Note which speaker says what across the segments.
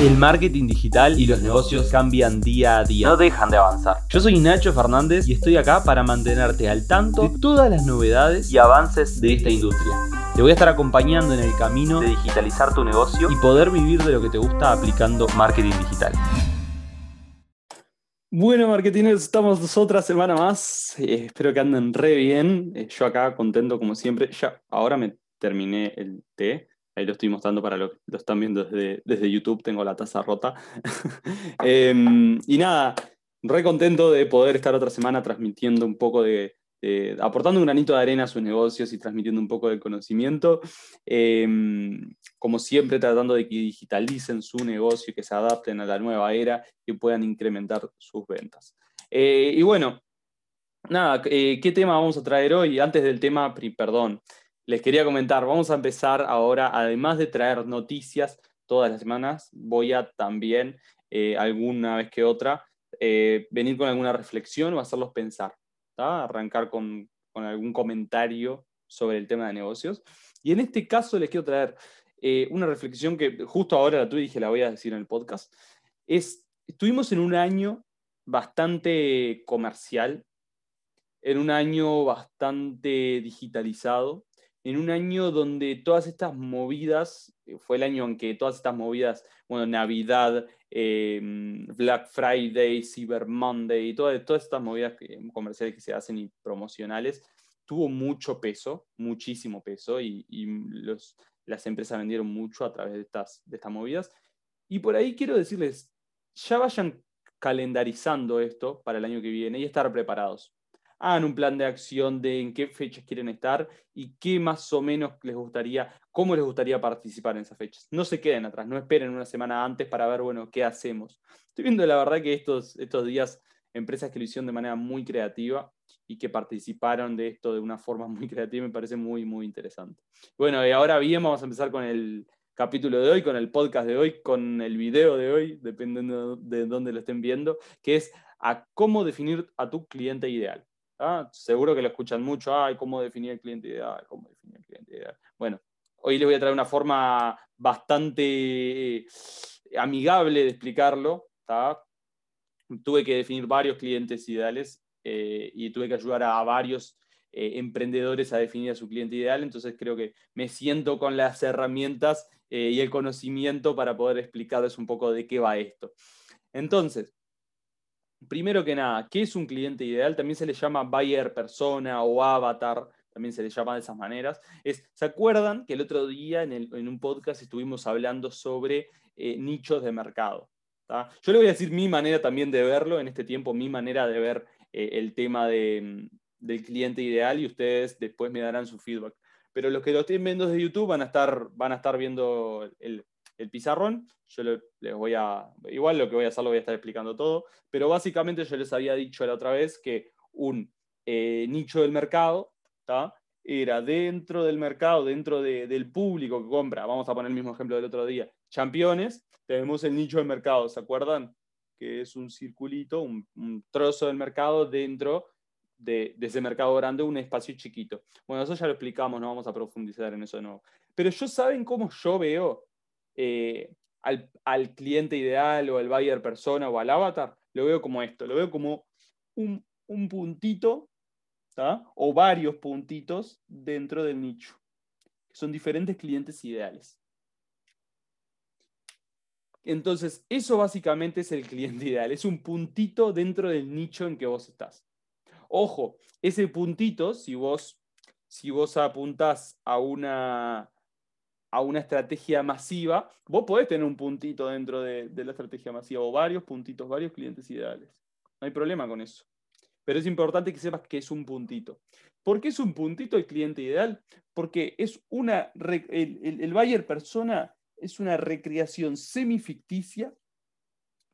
Speaker 1: El marketing digital y los negocios cambian día a día.
Speaker 2: No dejan de avanzar.
Speaker 1: Yo soy Nacho Fernández y estoy acá para mantenerte al tanto de todas las novedades
Speaker 2: Y avances
Speaker 1: de esta industria. Te voy a estar acompañando en el camino
Speaker 2: de digitalizar tu negocio
Speaker 1: y poder vivir de lo que te gusta aplicando marketing digital. Bueno, marketeers, estamos otra semana más. Eh, espero que anden re bien. Eh, yo acá contento como siempre. Ya, ahora me terminé el té. Ahí lo estoy mostrando para los que lo están viendo desde, desde YouTube. Tengo la taza rota. Em, y nada, re contento de poder estar otra semana transmitiendo un poco de, aportando un granito de arena a sus negocios y transmitiendo un poco de conocimiento. Em, como siempre, tratando de que digitalicen su negocio, que se adapten a la nueva era y puedan incrementar sus ventas. Eh, y bueno, nada, eh, ¿qué tema vamos a traer hoy? Antes del tema, perdón, les quería comentar, vamos a empezar ahora, además de traer noticias todas las semanas, voy a también, eh, alguna vez que otra, eh, venir con alguna reflexión o hacerlos pensar, arrancar con, algún comentario sobre el tema de negocios. Y en este caso les quiero traer eh, una reflexión que justo ahora la tuve y dije la voy a decir en el podcast. Es, estuvimos en un año bastante comercial, en un año bastante digitalizado, en un año donde todas estas movidas, eh, fue el año en que todas estas movidas, bueno, Navidad, eh, Black Friday, Cyber Monday, todas, todas estas movidas comerciales que se hacen y promocionales, tuvo mucho peso, muchísimo peso, y, y los, las empresas vendieron mucho a través de estas, de estas movidas. Y por ahí quiero decirles, ya vayan calendarizando esto para el año que viene y estar preparados. Hagan un plan de acción de en qué fechas quieren estar y qué más o menos les gustaría, cómo les gustaría participar en esas fechas. No se queden atrás, no esperen una semana antes para ver, bueno, qué hacemos. Estoy viendo la verdad que estos, estos días empresas que lo hicieron de manera muy creativa y que participaron de esto de una forma muy creativa me parece muy, muy interesante. Bueno, y ahora bien, vamos a empezar con el capítulo de hoy, con el podcast de hoy, con el video de hoy, dependiendo de dónde lo estén viendo, que es a cómo definir a tu cliente ideal. ¿Ah? Seguro que lo escuchan mucho, ay, cómo definir el cliente ideal, cómo definir el cliente ideal. Bueno, hoy les voy a traer una forma bastante eh, amigable de explicarlo. Tuve que definir varios clientes ideales eh, y tuve que ayudar a, varios eh, emprendedores a definir a su cliente ideal, entonces creo que me siento con las herramientas y el conocimiento para poder explicarles un poco de qué va esto. Entonces, primero que nada, ¿qué es un cliente ideal? También se le llama buyer persona o avatar, también se le llama de esas maneras. Es, ¿Se acuerdan que el otro día en, un podcast estuvimos hablando sobre eh, nichos de mercado? Yo le voy a decir mi manera también de verlo en este tiempo, mi manera de ver eh, el tema mm, del cliente ideal y ustedes después me darán su feedback. Pero los que lo estén viendo desde YouTube van a estar, van a estar viendo el, el pizarrón. Yo le- les voy a, igual lo que voy a hacer lo voy a estar explicando todo, pero básicamente yo les había dicho la otra vez que un eh, nicho del mercado ¿tá? era dentro del mercado, dentro de- del público que compra, vamos a poner el mismo ejemplo del otro día, championes, tenemos el nicho del mercado, ¿se acuerdan? Que es un circulito, un, un trozo del mercado dentro de, de ese mercado grande, un espacio chiquito. Bueno, eso ya lo explicamos, no vamos a profundizar en eso de nuevo. Pero yo saben cómo yo veo eh, al, al cliente ideal o al buyer persona o al avatar, lo veo como esto, lo veo como un, un puntito o varios puntitos dentro del nicho, son diferentes clientes ideales. Entonces, eso básicamente es el cliente ideal, es un puntito dentro del nicho en que vos estás. Ojo, ese puntito, si vos, si vos apuntás a una, a una estrategia masiva, vos podés tener un puntito dentro de, la estrategia masiva o varios puntitos, varios clientes ideales. No hay problema con eso. Pero es importante que sepas que es un puntito. ¿Por qué es un puntito el cliente ideal? Porque es una, el, el, el buyer persona es una recreación semificticia,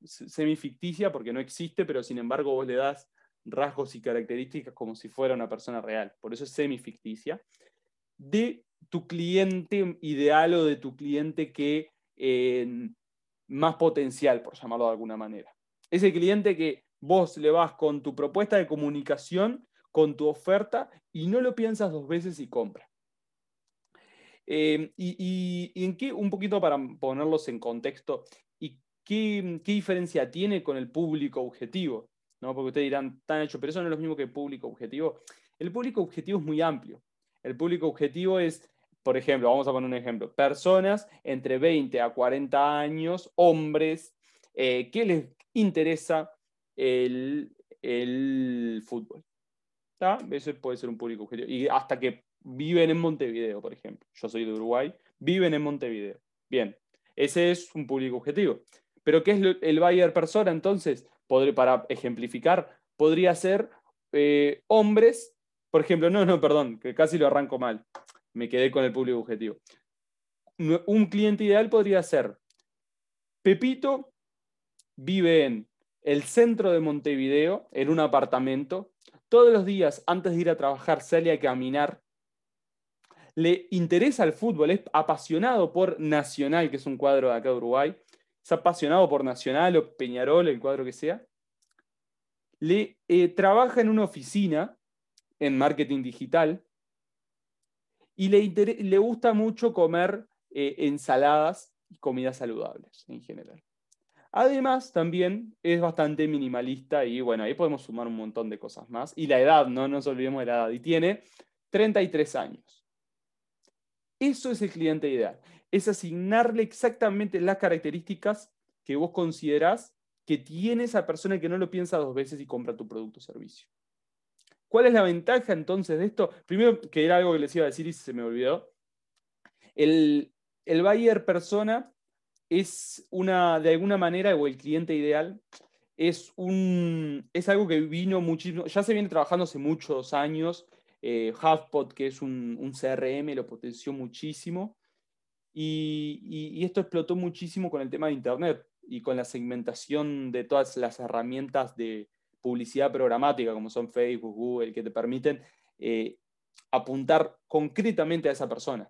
Speaker 1: se- semificticia porque no existe, pero sin embargo vos le das rasgos y características como si fuera una persona real. Por eso es semificticia. De tu cliente ideal o de tu cliente que eh, más potencial, por llamarlo de alguna manera. Ese cliente que vos le vas con tu propuesta de comunicación, con tu oferta y no lo piensas dos veces y compra. Eh, y, y- en qué, un poquito para ponerlos en contexto, ¿y ¿qué, diferencia tiene con el público objetivo? ¿No? Porque ustedes dirán, tan hecho, pero eso no es lo mismo que el público objetivo. El público objetivo es muy amplio. El público objetivo es, por ejemplo, vamos a poner un ejemplo, personas entre 20 a 40 años, hombres, eh, que les interesa el, fútbol. Ese puede ser un público objetivo. Y hasta que viven en Montevideo, por ejemplo. Yo soy de Uruguay, viven en Montevideo. Bien, ese es un público objetivo. Pero ¿qué es el buyer persona entonces? para ejemplificar, podría ser eh, hombres, por ejemplo, no, no, perdón, que casi lo arranco mal, me quedé con el público objetivo. Un cliente ideal podría ser Pepito vive en el centro de Montevideo, en un apartamento, todos los días antes de ir a trabajar sale a caminar. Le interesa el fútbol, es apasionado por Nacional, que es un cuadro de acá de Uruguay, es apasionado por Nacional o Peñarol, el cuadro que sea, le eh, trabaja en una oficina en marketing digital y le, gusta mucho comer eh, ensaladas y comidas saludables en general. Además, también es bastante minimalista y bueno, ahí podemos sumar un montón de cosas más. Y la edad, no nos olvidemos de la edad. Y tiene 33 años. Eso es el cliente ideal. Es asignarle exactamente las características que vos considerás que tiene esa persona que no lo piensa dos veces y compra tu producto o servicio. ¿Cuál es la ventaja entonces de esto? Primero, que era algo que les iba a decir y se me olvidó. El, el buyer persona es una, de alguna manera, o el cliente ideal, es, un, es algo que vino muchísimo, ya se viene trabajando hace muchos años eh, HubSpot, que es un, CRM, lo potenció muchísimo. Y, esto explotó muchísimo con el tema de Internet y con la segmentación de todas las herramientas de publicidad programática, como son Facebook, Google, que te permiten eh, apuntar concretamente a esa persona.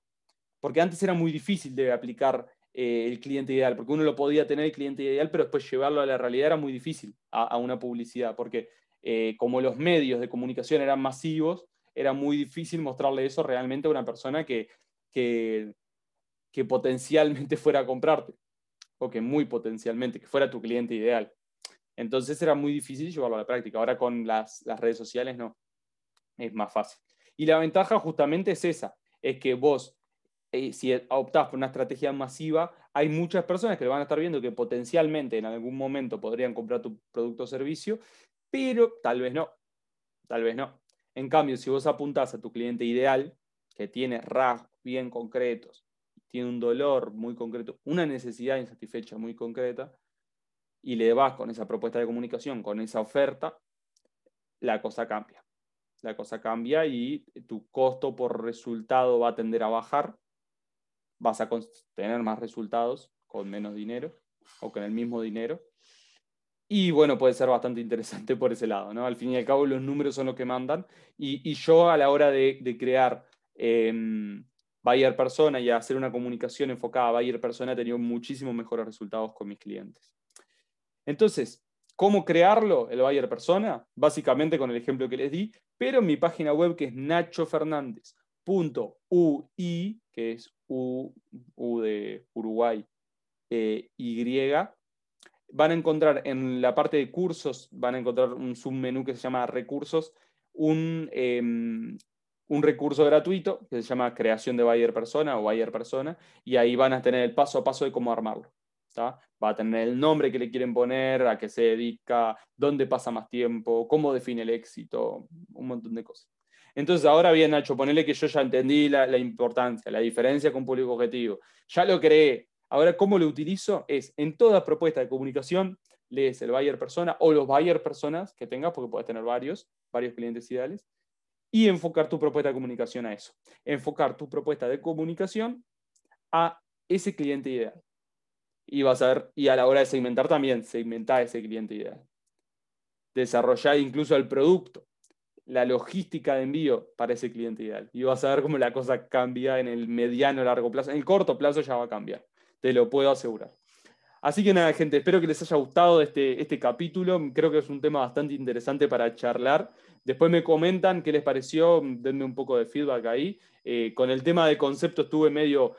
Speaker 1: Porque antes era muy difícil de aplicar eh, el cliente ideal, porque uno lo podía tener el cliente ideal, pero después llevarlo a la realidad era muy difícil a, una publicidad, porque como los medios de comunicación eran masivos, era muy difícil mostrarle eso realmente a una persona que, que, potencialmente fuera a comprarte, o que muy potencialmente, que fuera tu cliente ideal. Entonces era muy difícil llevarlo a la práctica. Ahora con las, redes sociales no, es más fácil. Y la ventaja justamente es esa, es que vos, eh, si optás por una estrategia masiva, hay muchas personas que lo van a estar viendo que potencialmente en algún momento podrían comprar tu producto o servicio, pero tal vez no, tal vez no. En cambio, si vos apuntás a tu cliente ideal, que tiene rasgos bien concretos, tiene un dolor muy concreto, una necesidad insatisfecha muy concreta, y le vas con esa propuesta de comunicación, con esa oferta, la cosa cambia. La cosa cambia y tu costo por resultado va a tender a bajar, vas a tener más resultados con menos dinero o con el mismo dinero y bueno, puede ser bastante interesante por ese lado, ¿no? Al fin y al cabo los números son los que mandan y, yo a la hora de, crear eh, Buyer Persona y hacer una comunicación enfocada a Buyer Persona he tenido muchísimos mejores resultados con mis clientes. Entonces, ¿cómo crearlo, el Buyer Persona? Básicamente con el ejemplo que les di, pero en mi página web que es nachofernández.ui, que es U, de Uruguay, eh, Y, van a encontrar en la parte de cursos, van a encontrar un submenú que se llama recursos, un, em, un recurso gratuito que se llama creación de buyer persona o buyer persona, y ahí van a tener el paso a paso de cómo armarlo. Va a tener el nombre que le quieren poner, a qué se dedica, dónde pasa más tiempo, cómo define el éxito, un montón de cosas. Entonces, ahora bien, Nacho, ponele que yo ya entendí la, la importancia, la diferencia con público objetivo. Ya lo creé, Ahora, ¿cómo lo utilizo? Es en toda propuesta de comunicación, lees el buyer persona o los buyer personas que tengas, porque puedes tener varios, varios clientes ideales, y enfocar tu propuesta de comunicación a eso. Enfocar tu propuesta de comunicación a ese cliente ideal. Y vas a ver, y a la hora de segmentar también, segmentar ese cliente ideal. Desarrollar incluso el producto, la logística de envío para ese cliente ideal. Y vas a ver cómo la cosa cambia en el mediano largo plazo. En el corto plazo ya va a cambiar te lo puedo asegurar. Así que nada, gente, espero que les haya gustado este, este capítulo. Creo que es un tema bastante interesante para charlar. Después me comentan qué les pareció, denme un poco de feedback ahí. Eh, con el tema de concepto estuve medio,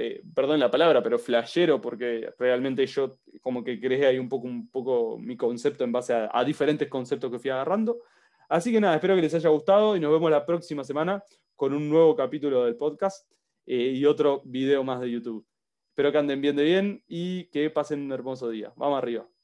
Speaker 1: eh, perdón la palabra, pero flashero, porque realmente yo como que creé ahí un poco, un poco mi concepto en base a, diferentes conceptos que fui agarrando. Así que nada, espero que les haya gustado y nos vemos la próxima semana con un nuevo capítulo del podcast eh, y otro video más de YouTube. Espero que anden bien de bien y que pasen un hermoso día. Vamos arriba.